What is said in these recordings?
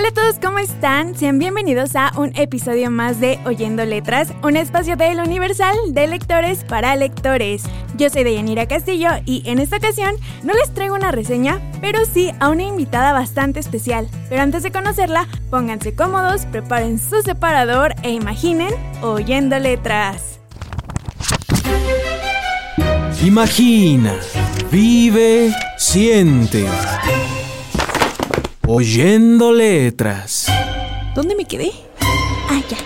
Hola a todos, ¿cómo están? Sean bienvenidos a un episodio más de Oyendo Letras, un espacio del Universal de lectores para lectores. Yo soy Deyanira Castillo y en esta ocasión no les traigo una reseña, pero sí a una invitada bastante especial. Pero antes de conocerla, pónganse cómodos, preparen su separador e imaginen Oyendo Letras. Imagina, vive, siente. Oyendo letras. ¿Dónde me quedé? Ah, ya.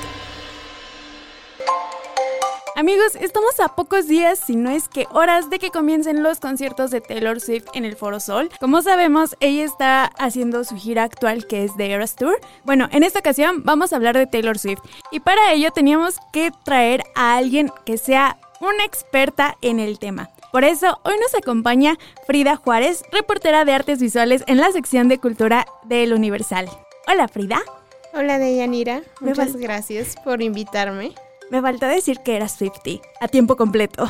Amigos, estamos a pocos días, si no es que horas, de que comiencen los conciertos de Taylor Swift en el Foro Sol. Como sabemos, ella está haciendo su gira actual que es The Eras Tour. Bueno, en esta ocasión vamos a hablar de Taylor Swift y para ello teníamos que traer a alguien que sea una experta en el tema. Por eso, hoy nos acompaña Frida Juárez, reportera de artes visuales en la sección de cultura del Universal. Hola Frida. Hola Deyanira, muchas gracias por invitarme. Me faltó decir que eras Swifty, a tiempo completo.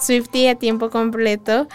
Swifty a tiempo completo.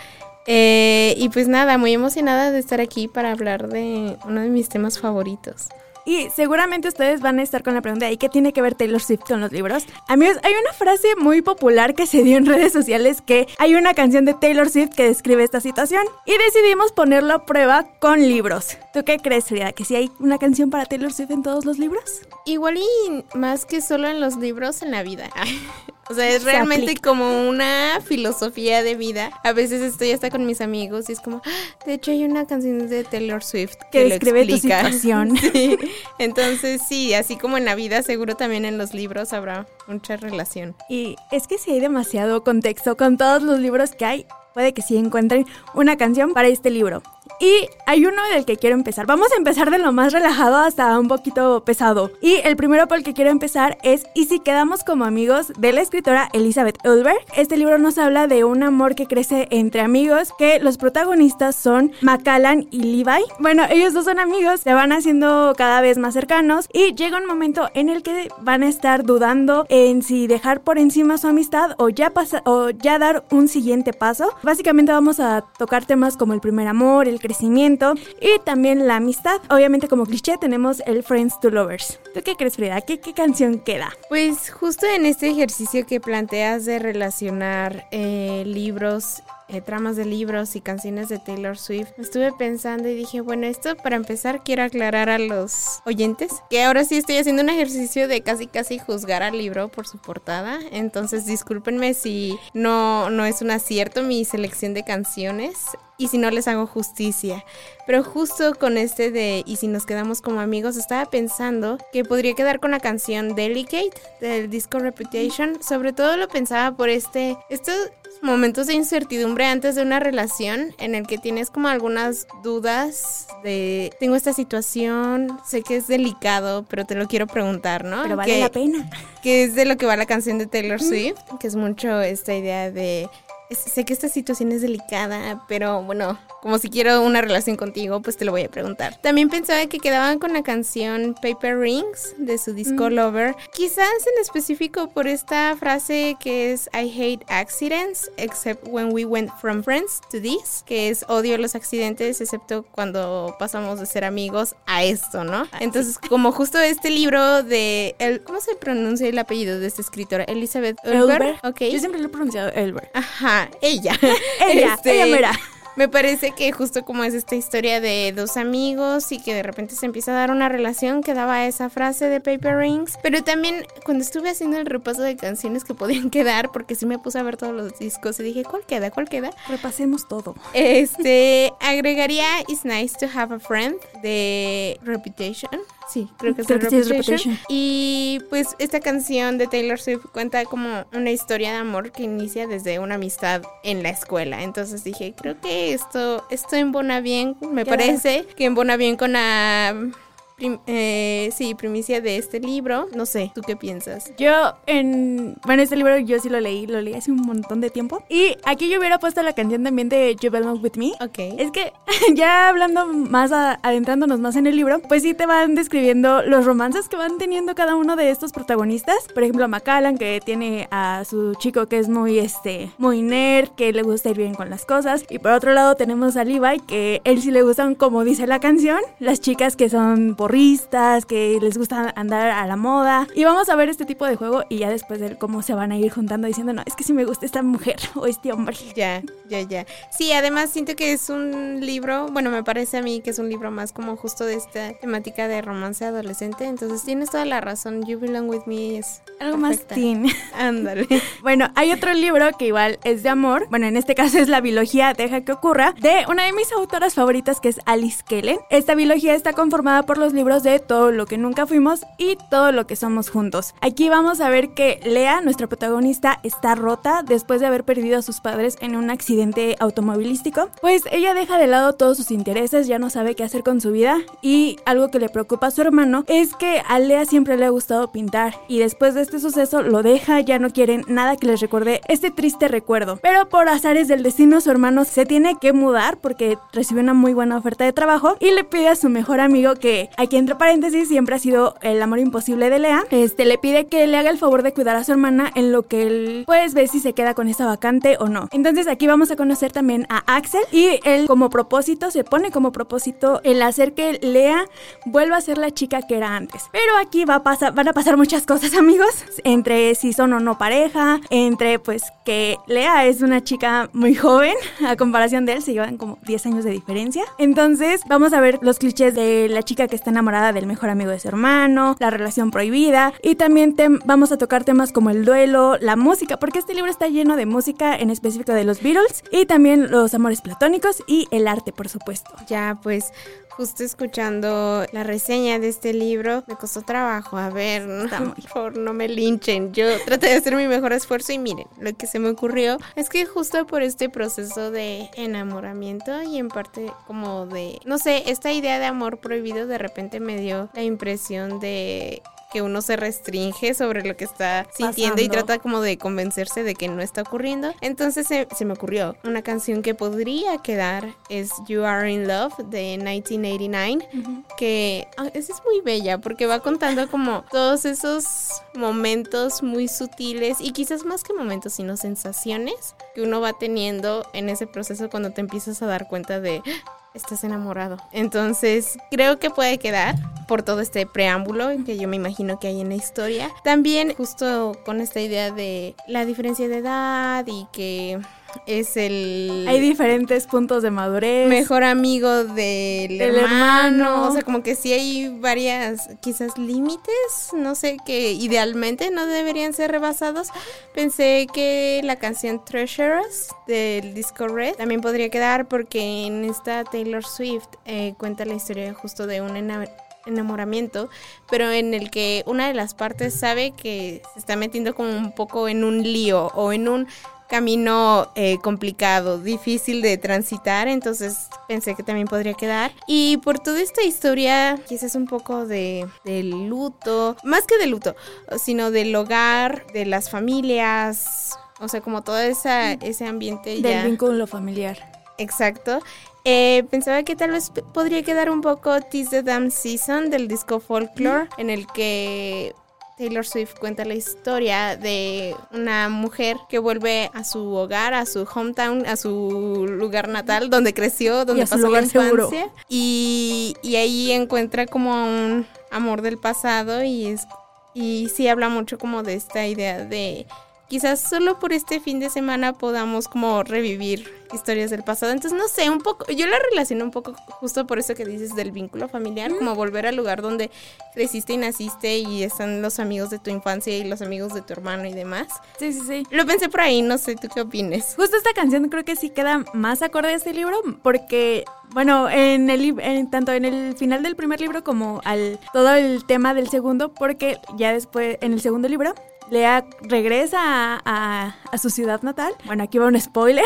Eh, y pues nada, muy emocionada de estar aquí para hablar de uno de mis temas favoritos. Y seguramente ustedes van a estar con la pregunta, ¿y qué tiene que ver Taylor Swift con los libros? Amigos, hay una frase muy popular que se dio en redes sociales que hay una canción de Taylor Swift que describe esta situación y decidimos ponerlo a prueba con libros. ¿Tú qué crees, Frida? ¿Que si hay una canción para Taylor Swift en todos los libros? Igual y más que solo en los libros, en la vida. O sea, es realmente como una filosofía de vida. A veces estoy hasta con mis amigos y es como, "Ah, de hecho hay una canción de Taylor Swift Que que, lo describe tu explica". situación. Sí. Entonces sí, así como en la vida, seguro también en los libros habrá mucha relación. Y es que si hay demasiado contexto con todos los libros que hay, puede que sí encuentren una canción para este libro. Y hay uno del que quiero empezar. Vamos a empezar de lo más relajado hasta un poquito pesado. Y el primero por el que quiero empezar es Y si quedamos como amigos de la escritora Elizabeth Ulberg. Este libro nos habla de un amor que crece entre amigos, que los protagonistas son Macallan y Levi. Bueno, ellos dos son amigos, se van haciendo cada vez más cercanos y llega un momento en el que van a estar dudando en si dejar por encima su amistad o ya pasa o ya dar un siguiente paso. Básicamente vamos a tocar temas como el primer amor, el crecimiento y también la amistad. Obviamente como cliché tenemos el Friends to Lovers. ¿Tú qué crees, Frida? ¿Qué, qué canción queda? Pues justo en este ejercicio que planteas de relacionar eh, libros, eh, tramas de libros y canciones de Taylor Swift, estuve pensando y dije, bueno, esto para empezar quiero aclarar a los oyentes que ahora sí estoy haciendo un ejercicio de casi casi juzgar al libro por su portada, entonces discúlpenme si no, no es un acierto mi selección de canciones y si no les hago justicia. Pero justo con este de Y si nos quedamos como amigos, estaba pensando que podría quedar con la canción Delicate del disco Reputation. Sobre todo lo pensaba por este, estos momentos de incertidumbre antes de una relación en el que tienes como algunas dudas de tengo esta situación, sé que es delicado, pero te lo quiero preguntar, ¿no? Pero vale Que- la pena. que es de lo que va la canción de Taylor Swift, que es mucho esta idea de sé que esta situación es delicada, pero bueno, como si quiero una relación contigo, pues te lo voy a preguntar. También pensaba que quedaban con la canción Paper Rings de su disco Lover, quizás en específico por esta frase que es I hate accidents except when we went from friends to this, que es odio los accidentes excepto cuando pasamos de ser amigos a esto, ¿no? Entonces, como justo este libro de el, ¿cómo se pronuncia el apellido de esta escritora? Elizabeth. Elber. Ok. Yo siempre lo he pronunciado Elber. Ajá, ella. Ella, Este, ella mera. Me parece que justo como es esta historia de dos amigos y que de repente se empieza a dar una relación, quedaba esa frase de Paper Rings. Pero también cuando estuve haciendo el repaso de canciones que podían quedar, porque sí me puse a ver todos los discos y dije, ¿cuál queda? ¿Cuál queda? Repasemos todo. Este, agregaría It's Nice to Have a Friend de Reputation. Sí, creo que es Creo que es Reputation. Y pues esta canción de Taylor Swift cuenta como una historia de amor que inicia desde una amistad en la escuela. Entonces dije, creo que esto, esto embona bien, me parece que embona bien con la prim- eh, sí, primicia de este libro. No sé, ¿tú qué piensas? Yo en... Bueno, este libro yo sí lo leí, lo leí hace un montón de tiempo. Y aquí yo hubiera puesto la canción también de You Belong With Me. Ok. Es que ya hablando más, a- adentrándonos más en el libro, pues sí te van describiendo los romances que van teniendo cada uno de estos protagonistas. Por ejemplo, Macallan, que tiene a su chico que es muy, este, muy nerd, que le gusta ir bien con las cosas. Y por otro lado tenemos a Levi, que él sí le gustan, como dice la canción, las chicas que son porristas, que les gusta andar a la moda. Y vamos a ver este tipo de juego y ya después de cómo se van a ir juntando diciendo, no, es que sí me gusta esta mujer o este hombre. Ya, ya, ya. Sí, además siento que es un libro, bueno, me parece a mí que es un libro más como justo de esta temática de romance adolescente. Entonces tienes toda la razón. You Belong With Me es Algo más perfecta. teen. Ándale. Bueno, hay otro libro que igual es de amor. Bueno, en este caso es la biología Deja que ocurra, de una de mis autoras favoritas que es Alice Kellen. Esta biología está conformada por los libros de Todo lo que nunca fuimos y Todo lo que somos juntos. Aquí vamos a ver que Lea, nuestra protagonista, está rota después de haber perdido a sus padres en un accidente automovilístico. Pues ella deja de lado todos sus intereses, ya no sabe qué hacer con su vida y algo que le preocupa a su hermano es que a Lea siempre le ha gustado pintar y después de este suceso lo deja, ya no quieren nada que les recuerde este triste recuerdo. Pero por azares del destino su hermano se tiene que mudar porque recibió una muy buena oferta de trabajo y le pide a su mejor amigo que aquí entre paréntesis siempre ha sido el amor imposible de Lea, este le pide que le haga el favor de cuidar a su hermana en lo que él pues ve si se queda con esta vacante o no. Entonces aquí vamos a conocer también a Axel y él como propósito se pone como propósito el hacer que Lea vuelva a ser la chica que era antes. Pero aquí va a pasar, van a pasar muchas cosas amigos, entre si son o no pareja, entre pues que Lea es una chica muy joven a comparación de él, se llevan como 10 años de diferencia. Entonces vamos a ver los clichés de la chica que está enamorada del mejor amigo de su hermano, la relación prohibida y también vamos a tocar temas como el duelo, la música, porque este libro está lleno de música en específico de los Beatles y también los amores platónicos y el arte, por supuesto. Ya, pues justo escuchando la reseña de este libro, me costó trabajo. A ver, no, por favor, no me linchen. Yo traté de hacer mi mejor esfuerzo y miren, lo que se me ocurrió es que justo por este proceso de enamoramiento y en parte como de, no sé, esta idea de amor prohibido de repente me dio la impresión de que uno se restringe sobre lo que está sintiendo y trata como de convencerse de que no está ocurriendo. Entonces se, se me ocurrió una canción que podría quedar es You Are in Love de 1989 que ah, esa es muy bella porque va contando como todos esos momentos muy sutiles y quizás más que momentos sino sensaciones que uno va teniendo en ese proceso cuando te empiezas a dar cuenta de "Ah, estás enamorado. Entonces, creo que puede quedar por todo este preámbulo que yo me imagino que hay en la historia. También justo con esta idea de la diferencia de edad y que es el Hay diferentes puntos de madurez. mejor amigo del hermano. hermano. O sea, como que sí hay varias, quizás límites, no sé, que idealmente no deberían ser rebasados. Pensé que la canción Treasures del disco Red también podría quedar porque en esta Taylor Swift eh, cuenta la historia justo de un ena- enamoramiento, pero en el que una de las partes sabe que se está metiendo como un poco en un lío o en un camino eh, complicado, difícil de transitar, entonces pensé que también podría quedar. Y por toda esta historia, quizás un poco de, de luto, más que de luto, sino del hogar, de las familias, o sea, como todo esa, ese ambiente del ya... vínculo familiar. Exacto. Eh, pensaba que tal vez podría quedar un poco Tis the Damn Season del disco Folklore, en el que Taylor Swift cuenta la historia de una mujer que vuelve a su hogar, a su hometown, a su lugar natal, donde creció, donde pasó la lugar infancia. Y, y ahí encuentra como un amor del pasado y es y sí habla mucho como de esta idea de quizás solo por este fin de semana podamos como revivir historias del pasado. Entonces, no sé, un poco, yo la relaciono un poco justo por eso que dices del vínculo familiar, como volver al lugar donde creciste y naciste y están los amigos de tu infancia y los amigos de tu hermano y demás. Sí, sí, sí. Lo pensé por ahí, no sé, ¿tú qué opines? Justo esta canción creo que sí queda más acorde a este libro porque bueno, en el en, tanto en el final del primer libro como al todo el tema del segundo, porque ya después en el segundo libro Lea regresa a, su ciudad natal. Bueno, aquí va un spoiler.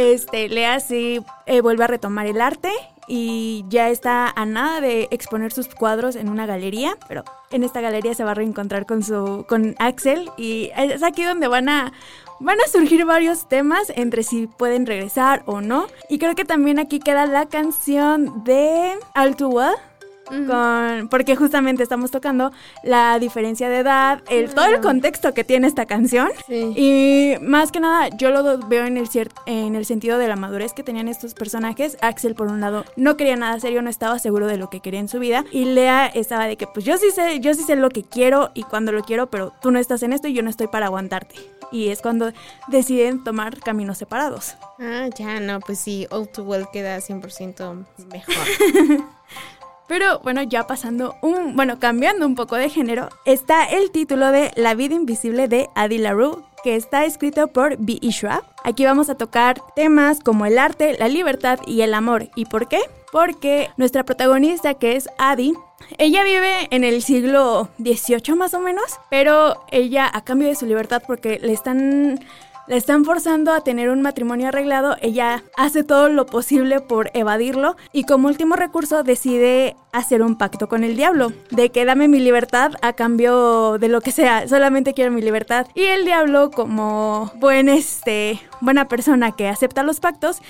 Este, Lea sí eh, vuelve a retomar el arte y ya está a nada de exponer sus cuadros en una galería, pero en esta galería se va a reencontrar con su con Axel y es aquí donde van a van a surgir varios temas entre si pueden regresar o no. Y creo que también aquí queda la canción de All con, porque justamente estamos tocando la diferencia de edad, el, todo el contexto que tiene esta canción. Y más que nada, yo lo veo en el, en el sentido de la madurez que tenían estos personajes. Axel, por un lado, no quería nada serio, no estaba seguro de lo que quería en su vida. Y Lea estaba de que, pues yo sí sé, yo sí sé lo que quiero y cuando lo quiero, pero tú no estás en esto y yo no estoy para aguantarte. Y es cuando deciden tomar caminos separados. Ah, ya, no, pues sí, All Too Well queda 100% mejor. Pero bueno, ya pasando un, bueno, cambiando un poco de género, está el título de La vida invisible de Adi LaRue, que está escrito por B. Ishua. Aquí vamos a tocar temas como el arte, la libertad y el amor. ¿Y por qué? Porque nuestra protagonista, que es Adi, ella vive en el siglo XVIII más o menos, pero ella a cambio de su libertad porque le están la están forzando a tener un matrimonio arreglado, ella hace todo lo posible por evadirlo y como último recurso decide hacer un pacto con el diablo, de que dame mi libertad a cambio de lo que sea, solamente quiero mi libertad. Y el diablo como buen este, buena persona que acepta los pactos,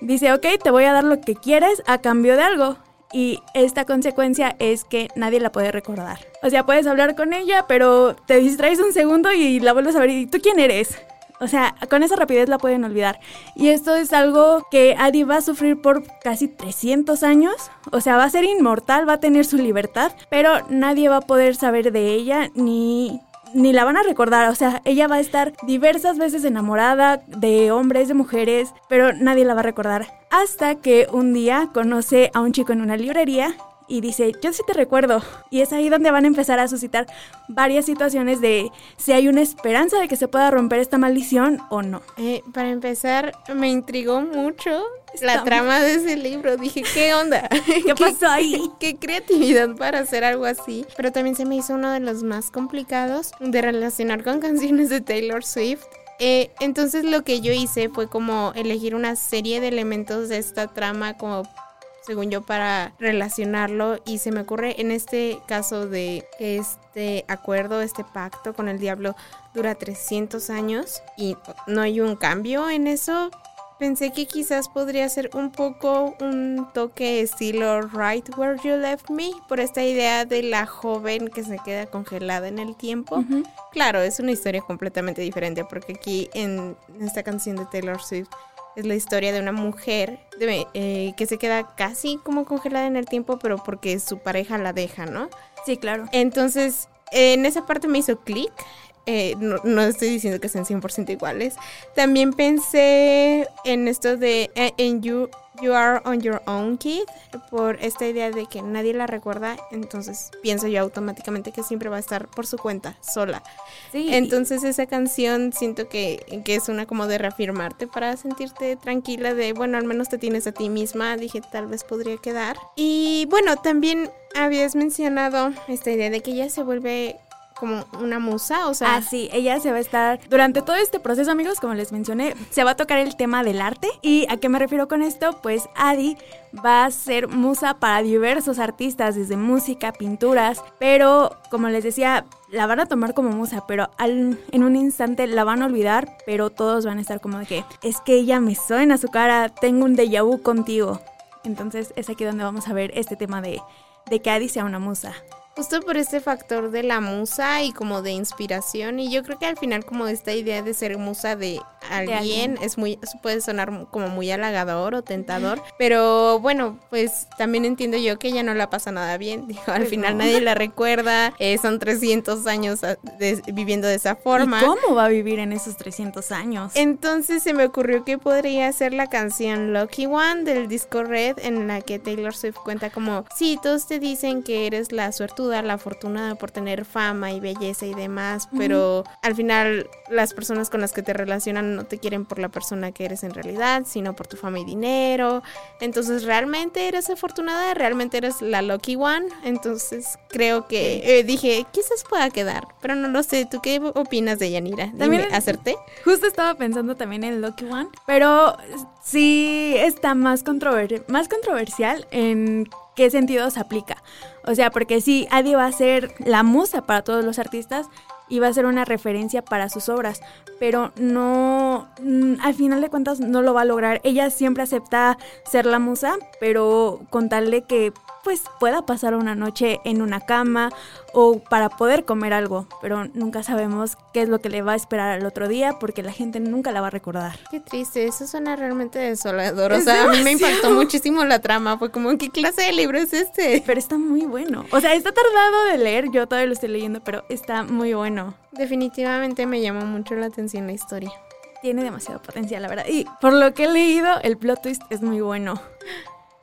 dice, ok, te voy a dar lo que quieres a cambio de algo y esta consecuencia es que nadie la puede recordar. O sea, puedes hablar con ella, pero te distraes un segundo y la vuelves a ver y tú quién eres. O sea, con esa rapidez la pueden olvidar. Y esto es algo que Adi va a sufrir por casi 300 años. O sea, va a ser inmortal, va a tener su libertad, pero nadie va a poder saber de ella ni ni la van a recordar, o sea, ella va a estar diversas veces enamorada de hombres, de mujeres, pero nadie la va a recordar. Hasta que un día conoce a un chico en una librería y dice, yo sí te recuerdo. Y es ahí donde van a empezar a suscitar varias situaciones de si hay una esperanza de que se pueda romper esta maldición o no. Eh, para empezar, me intrigó mucho la trama de ese libro. Dije, ¿qué onda? ¿Qué pasó ahí? ¿Qué, creatividad para hacer algo así. Pero también se me hizo uno de los más complicados de relacionar con canciones de Taylor Swift. Eh, entonces lo que yo hice fue como elegir una serie de elementos de esta trama como según yo, para relacionarlo. Y se me ocurre en este caso de este acuerdo, este pacto con el diablo dura 300 años y no hay un cambio en eso. Pensé que quizás podría ser un poco un toque estilo Right Where You Left Me, por esta idea de la joven que se queda congelada en el tiempo. Claro, es una historia completamente diferente porque aquí en esta canción de Taylor Swift es la historia de una mujer eh, que se queda casi como congelada en el tiempo, pero porque su pareja la deja, ¿no? Sí, claro. Entonces, en esa parte me hizo clic. Eh, no, estoy diciendo que sean 100% iguales. También pensé en esto de eh, en You You Are on Your Own Kid, por esta idea de que nadie la recuerda, entonces pienso yo automáticamente que siempre va a estar por su cuenta, sola. Sí. Entonces esa canción siento que, que es una como de reafirmarte para sentirte tranquila de, bueno, al menos te tienes a ti misma, dije tal vez podría quedar. Y bueno, también habías mencionado esta idea de que ella se vuelve como una musa, o sea. Ah, sí, ella se va a estar. Durante todo este proceso, amigos, como les mencioné, se va a tocar el tema del arte. ¿Y a qué me refiero con esto? Pues Adi va a ser musa para diversos artistas, desde música, pinturas, pero como les decía, la van a tomar como musa, pero en un instante la van a olvidar, pero todos van a estar como de que es que ella me suena su cara, tengo un déjà vu contigo. Entonces es aquí donde vamos a ver este tema de, de que Adi sea una musa. Justo por este factor de la musa y como de inspiración. Y yo creo que al final como esta idea de ser musa de alguien, alguien. es muy, puede sonar como muy halagador o tentador. Pero bueno, pues también entiendo yo que ella no la pasa nada bien. Digo, al Pues final no. nadie la recuerda. eh, son 300 años ah, de- viviendo de esa forma. ¿Y cómo va a vivir en esos 300 años? Entonces se me ocurrió que podría ser la canción Lucky One del disco Red en la que Taylor Swift cuenta como, sí, todos te dicen que eres la suertuda, la afortunada por tener fama y belleza y demás, pero al final las personas con las que te relacionan no te quieren por la persona que eres en realidad, sino por tu fama y dinero. Entonces realmente eres afortunada, realmente eres la Lucky One. Entonces creo que eh, dije, quizás pueda quedar, pero no lo sé. ¿Tú qué opinas de Yanira? Dime, También- ¿acerté? Justo estaba pensando también en Lucky One, pero sí está más, controver- más controversial en qué sentido se aplica. O sea, porque sí, Adi va a ser la musa para todos los artistas y va a ser una referencia para sus obras, pero no, mm, al final de cuentas no lo va a lograr. Ella siempre acepta ser la musa, pero con tal de que pues pueda pasar una noche en una cama o para poder comer algo, pero nunca sabemos qué es lo que le va a esperar al otro día porque la gente nunca la va a recordar. Qué triste, eso suena realmente desolador. O sea, a mí me impactó muchísimo la trama. Fue como, ¿qué clase de libro es este? Pero está muy bueno. O sea, está tardado de leer, yo todavía lo estoy leyendo, pero está muy bueno. Definitivamente me llamó mucho la atención la historia. Tiene demasiado potencial, la verdad. Y por lo que he leído, el plot twist es muy bueno.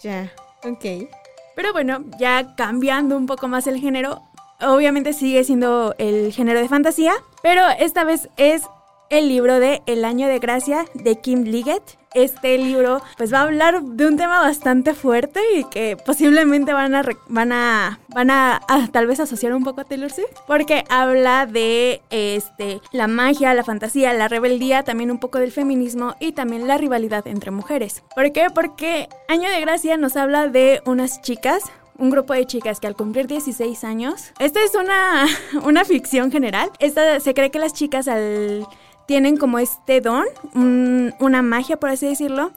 Ya, ok. Pero bueno, ya cambiando un poco más el género, obviamente sigue siendo el género de fantasía, pero esta vez es el libro de El año de gracia de Kim Liggett. Este libro pues va a hablar de un tema bastante fuerte y que posiblemente van a van a van a, tal vez asociar un poco a Taylor porque habla de este la magia, la fantasía, la rebeldía, también un poco del feminismo y también la rivalidad entre mujeres. ¿Por qué? Porque Año de Gracia nos habla de unas chicas un grupo de chicas que al cumplir 16 años, esta es una, una ficción general, esta, se cree que las chicas al, tienen como este don, un- una magia por así decirlo,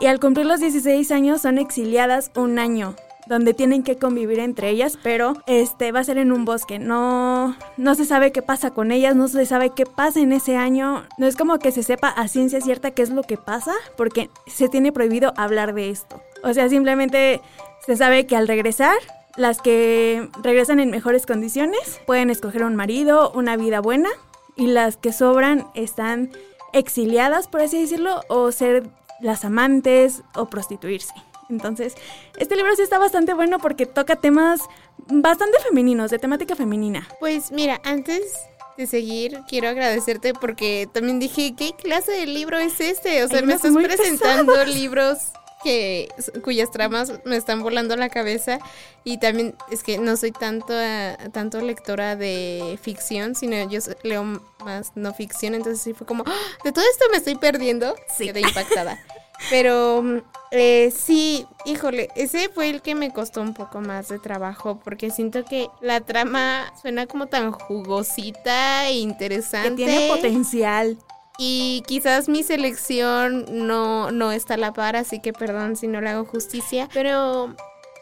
y al cumplir los 16 años son exiliadas un año donde tienen que convivir entre ellas, pero este va a ser en un bosque. No no se sabe qué pasa con ellas, no se sabe qué pasa en ese año. No es como que se sepa a ciencia cierta qué es lo que pasa, porque se tiene prohibido hablar de esto. O sea, simplemente se sabe que al regresar las que regresan en mejores condiciones pueden escoger un marido, una vida buena, y las que sobran están exiliadas, por así decirlo, o ser las amantes o prostituirse. Entonces, este libro sí está bastante bueno porque toca temas bastante femeninos, de temática femenina. Pues mira, antes de seguir, quiero agradecerte porque también dije, ¿qué clase de libro es este? O sea, me estás presentando pesados. libros que cuyas tramas me están volando la cabeza y también es que no soy tanto a- tanto lectora de ficción, sino yo leo más no ficción, entonces sí fue como, ¡Ah! de todo esto me estoy perdiendo, Sí. quedé impactada. Pero mm, eh, sí, híjole, ese fue el que me costó un poco más de trabajo porque siento que la trama suena como tan jugosita e Que interesante. tiene potencial. Y quizás mi selección no, no está a la par, así que perdón si no le hago justicia. Pero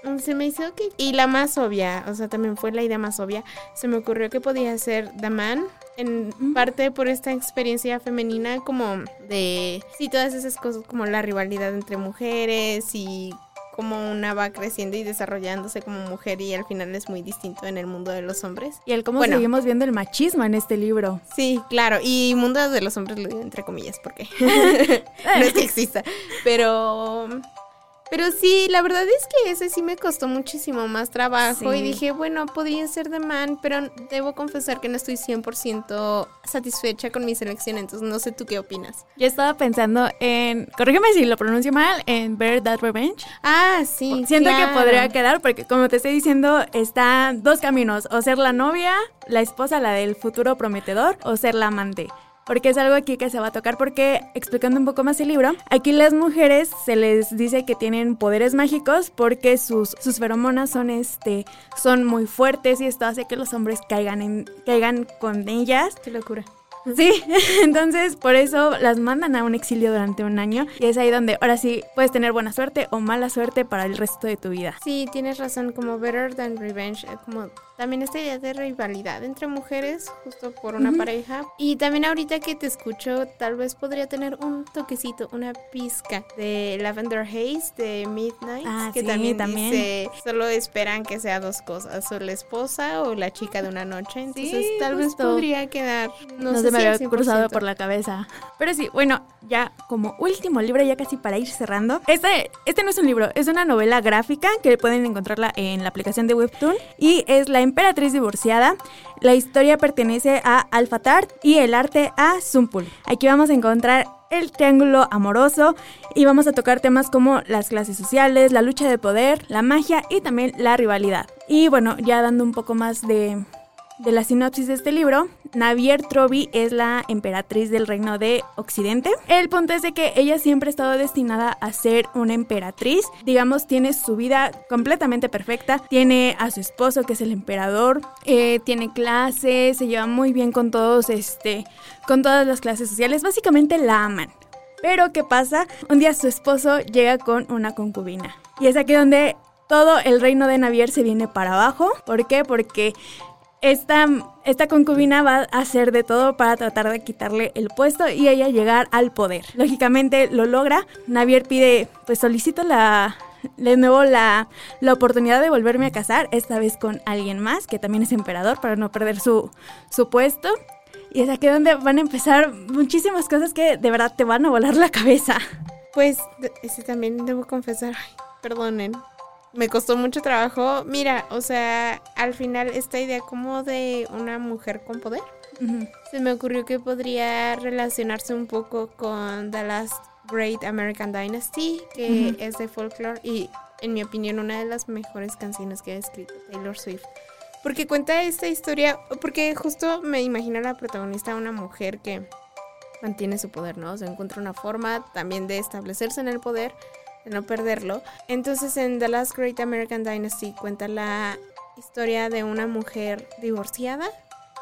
mm, se me hizo que... Y la más obvia, o sea, también fue la idea más obvia. Se me ocurrió que podía ser The Man. En parte por esta experiencia femenina como de... Sí, todas esas cosas como la rivalidad entre mujeres y cómo una va creciendo y desarrollándose como mujer y al final es muy distinto en el mundo de los hombres. Y el cómo Bueno. seguimos viendo el machismo en este libro. Sí, claro. Y mundo de los hombres lo digo entre comillas porque no es que exista. Pero. Pero sí, la verdad es que ese sí me costó muchísimo más trabajo. Sí. Y dije, bueno, podría ser de man, pero debo confesar que no estoy 100% satisfecha con mi selección. Entonces, no sé tú qué opinas. Yo estaba pensando en, corrígeme si lo pronuncio mal, en Bear That Revenge. Ah, sí. Siento que podría quedar porque como te estoy diciendo, están dos caminos, o ser la novia, la esposa, la del futuro prometedor, o ser la amante. Porque es algo aquí que se va a tocar porque, explicando un poco más el libro, aquí las mujeres se les dice que tienen poderes mágicos porque sus, sus feromonas son, este, son muy fuertes y esto hace que los hombres caigan, en, caigan con ellas. Qué locura. Sí, entonces por eso las mandan a un exilio durante un año y es ahí donde ahora sí puedes tener buena suerte o mala suerte para el resto de tu vida. Sí, tienes razón, como Better Than Revenge, eh, como también esta idea de rivalidad entre mujeres, justo por una pareja. Y también ahorita que te escucho, tal vez podría tener un toquecito, una pizca de Lavender Haze de Midnight, Ah, que sí, también, también. dice, solo esperan que sea dos cosas, o la esposa o la chica de una noche. Entonces Sí, tal vez justo. podría quedar, no, No, sé se me si había cruzado 100%. por la cabeza. Pero sí, bueno, ya como último libro, ya casi para ir cerrando. Este, este no es un libro, es una novela gráfica que pueden encontrarla en la aplicación de Webtoon. Y es La Emperatriz Divorciada. La historia pertenece a Alpha Tart y el arte a Zumpul. Aquí vamos a encontrar el triángulo amoroso y vamos a tocar temas como las clases sociales, la lucha de poder, la magia y también la rivalidad. Y bueno, ya dando un poco más de, de la sinopsis de este libro, Navier Trovi es la emperatriz del reino de Occidente. El punto es de que ella siempre ha estado destinada a ser una emperatriz. Digamos, tiene su vida completamente perfecta. Tiene a su esposo, que es el emperador. eh, tiene clases, se lleva muy bien con todos, este, con todas las clases sociales. Básicamente la aman. Pero ¿qué pasa? Un día su esposo llega con una concubina. Y es aquí donde todo el reino de Navier se viene para abajo. ¿Por qué? Porque esta, esta concubina va a hacer de todo para tratar de quitarle el puesto y ella llegar al poder. Lógicamente lo logra. Navier pide, pues solicito la, de nuevo la, la oportunidad de volverme a casar, esta vez con alguien más, que también es emperador, para no perder su, su puesto. Y es aquí donde van a empezar muchísimas cosas que de verdad te van a volar la cabeza. Pues de- ese también debo confesar, ay, perdonen, me costó mucho trabajo. Mira, o sea, al final esta idea como de una mujer con poder, se me ocurrió que podría relacionarse un poco con The Last Great American Dynasty, que es de folklore y en mi opinión una de las mejores canciones que ha escrito Taylor Swift. Porque cuenta esta historia, porque justo me imagino a la protagonista una mujer que mantiene su poder, ¿no? O sea, encuentra una forma también de establecerse en el poder, de no perderlo. Entonces, en The Last Great American Dynasty cuenta la historia de una mujer divorciada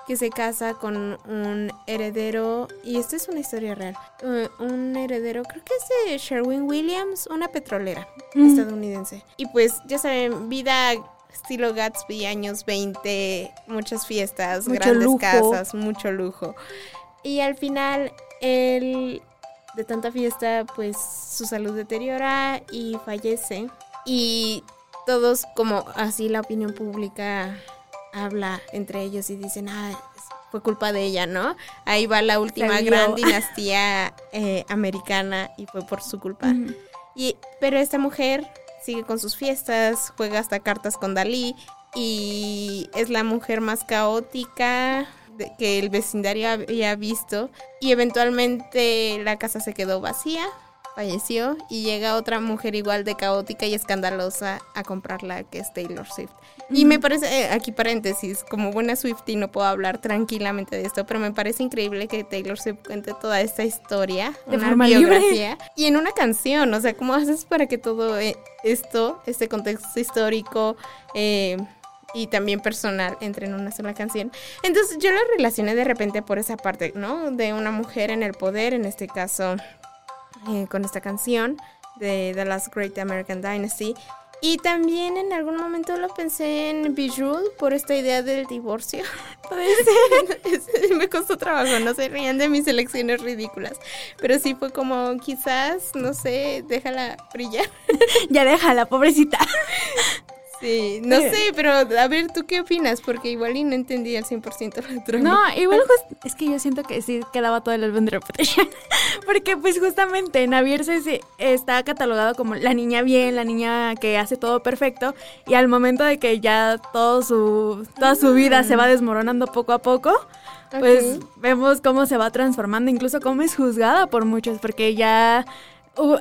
que se casa con un heredero, y esta es una historia real, eh, un heredero, creo que es de Sherwin Williams, una petrolera Mm. estadounidense. Y pues, ya saben, vida estilo Gatsby, años 20, muchas fiestas, Mucho grandes lujo. casas, mucho lujo. Y al final, él, de tanta fiesta, pues su salud deteriora y fallece. Y todos, como así la opinión pública habla entre ellos y dicen, ah, fue culpa de ella, ¿no? Ahí va la última gran dinastía eh, americana y fue por su culpa. Y, pero esta mujer sigue con sus fiestas, juega hasta cartas con Dalí y es la mujer más caótica que el vecindario había visto. Y eventualmente la casa se quedó vacía, falleció y llega otra mujer igual de caótica y escandalosa a comprarla, que es Taylor Swift. Y me parece, eh, aquí paréntesis, como buena Swiftie no puedo hablar tranquilamente de esto, pero me parece increíble que Taylor Swift cuente toda esta historia, De una forma libre. biografía, y en una canción, o sea, ¿cómo haces para que todo eh, esto, este contexto histórico eh, y también personal, entre en una sola canción? Entonces yo lo relacioné de repente por esa parte, ¿no? De una mujer en el poder, en este caso eh, con esta canción de The Last Great American Dynasty. Y también en algún momento lo pensé en Bejeweled por esta idea del divorcio. Me costó trabajo, no se rían de mis elecciones ridículas. Pero sí fue como, quizás, no sé, déjala brillar. Ya déjala, pobrecita. Sí, no sé, pero a ver, ¿tú qué opinas? Porque igual y no entendí al 100% la trama. No, igual just- es que yo siento que sí quedaba todo el álbum de Reputation. Porque pues justamente Navier se, se- está catalogado como la niña bien, la niña que hace todo perfecto. Y al momento de que ya todo su, toda su vida se va desmoronando poco a poco, pues vemos cómo se va transformando, incluso cómo es juzgada por muchos, porque ya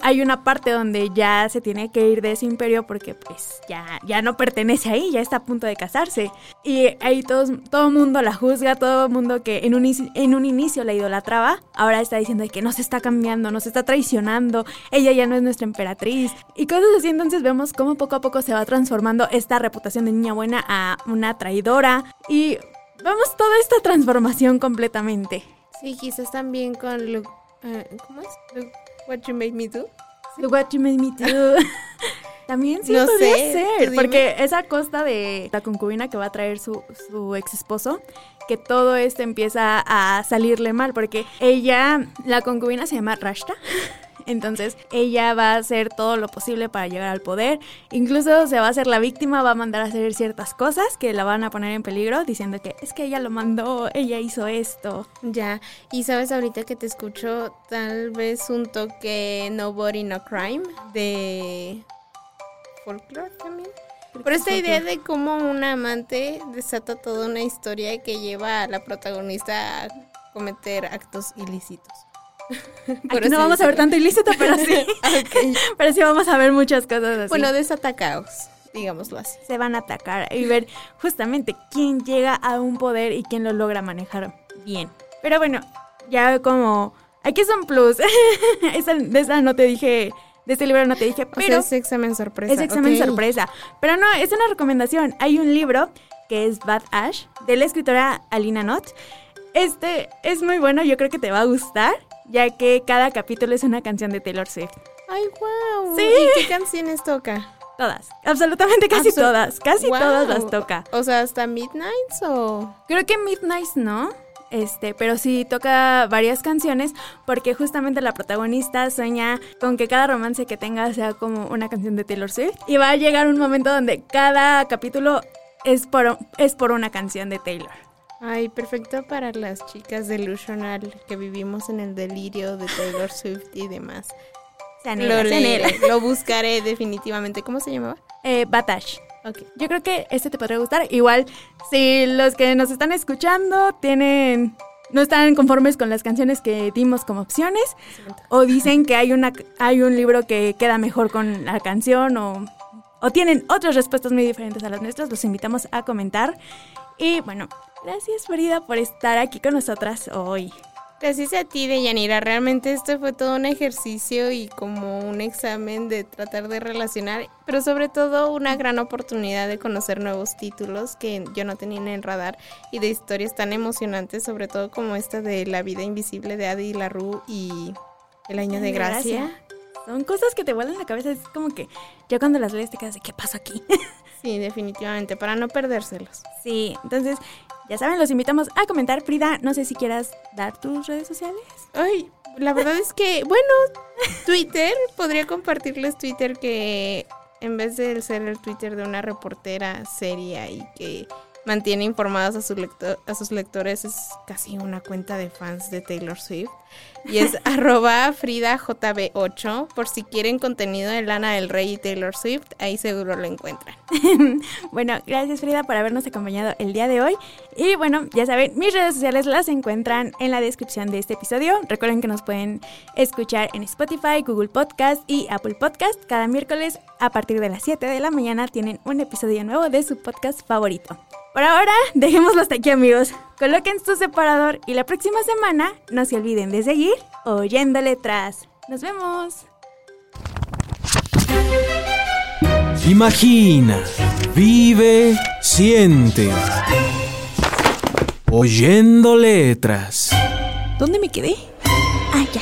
hay una parte donde ya se tiene que ir de ese imperio porque pues ya, ya no pertenece ahí, ya está a punto de casarse. Y ahí todos, todo el mundo la juzga, todo el mundo que en un, en un inicio la idolatraba, ahora está diciendo que no se está cambiando, nos está traicionando, ella ya no es nuestra emperatriz. Y cosas así, entonces vemos cómo poco a poco se va transformando esta reputación de niña buena a una traidora. Y vemos toda esta transformación completamente. Sí, quizás también con Look, eh, ¿cómo es? Look What You Made Me Do. Look What You Made Me Do. También sí No podría sé, ser, porque es a costa de la concubina que va a traer su, su ex esposo, que todo esto empieza a salirle mal, porque ella, la concubina se llama Rashta, entonces ella va a hacer todo lo posible para llegar al poder, incluso se va a hacer la víctima, va a mandar a hacer ciertas cosas que la van a poner en peligro, diciendo que es que ella lo mandó, ella hizo esto. Ya, y sabes ahorita que te escucho tal vez un toque Nobody No Crime de folklore también. Por esta idea de cómo un amante desata toda una historia que lleva a la protagonista a cometer actos ilícitos. Por Aquí no vamos a ver tanto ilícito, pero sí. Ok. pero sí vamos a ver muchas cosas así. Bueno, desata caos, digámoslo así. se van a atacar y ver justamente quién llega a un poder y quién lo logra manejar bien. Pero bueno, ya como aquí es un plus. Esa- de esa no te dije, de este libro no te dije, O pero sea, es examen sorpresa. es examen ok. sorpresa. Pero no, es una recomendación. Hay un libro que es Bad Ash de la escritora Alina Knott. Este es muy bueno, yo creo que te va a gustar, ya que cada capítulo es una canción de Taylor Swift. Ay, wow. Sí. ¿Y qué canciones toca? Todas, absolutamente casi Absol- todas, casi Wow. todas las toca. O sea, hasta Midnights o. Creo que Midnight no, este, pero sí toca varias canciones porque justamente la protagonista sueña con que cada romance que tenga sea como una canción de Taylor Swift y va a llegar un momento donde cada capítulo es por, es por una canción de Taylor. Ay, perfecto para las chicas delusional que vivimos en el delirio de Taylor Swift y demás. Se anhela, Lo leeré, lo buscaré definitivamente. ¿Cómo se llamaba? Eh, Batash. Ok. Yo creo que este te podría gustar. Igual, si los que nos están escuchando tienen no están conformes con las canciones que dimos como opciones o dicen que hay una hay un libro que queda mejor con la canción o, o tienen otras respuestas muy diferentes a las nuestras, los invitamos a comentar. Y bueno, gracias Frida por estar aquí con nosotras hoy. Gracias a ti, Deyanira. Realmente esto fue todo un ejercicio y como un examen de tratar de relacionar, pero sobre todo una gran oportunidad de conocer nuevos títulos que yo no tenía en el radar y de historias tan emocionantes, sobre todo como esta de La vida invisible de Adi LaRue y El año de gracia. Son cosas que te vuelan la cabeza, es como que ya cuando las lees te quedas de ¿qué pasa aquí? Sí, definitivamente, para no perdérselos. Sí, entonces, ya saben, los invitamos a comentar. Frida, no sé si quieras dar tus redes sociales. Ay, la verdad es que, bueno, Twitter, podría compartirles Twitter que en vez de ser el Twitter de una reportera seria y que mantiene informados a, su lector, a sus lectores, es casi una cuenta de fans de Taylor Swift. Y es arroba FridaJB8, por si quieren contenido de Lana del Rey y Taylor Swift, ahí seguro lo encuentran. Bueno, gracias Frida por habernos acompañado el día de hoy. Y bueno, ya saben, mis redes sociales las encuentran en la descripción de este episodio. Recuerden que nos pueden escuchar en Spotify, Google Podcast y Apple Podcast. Cada miércoles a partir de las 7 de la mañana tienen un episodio nuevo de su podcast favorito. Por ahora, dejémoslo hasta aquí amigos. Coloquen su separador y la próxima semana no se olviden de seguir oyendo letras. Nos vemos. Imagina, vive, siente. Oyendo letras. ¿Dónde me quedé? Ah, ya.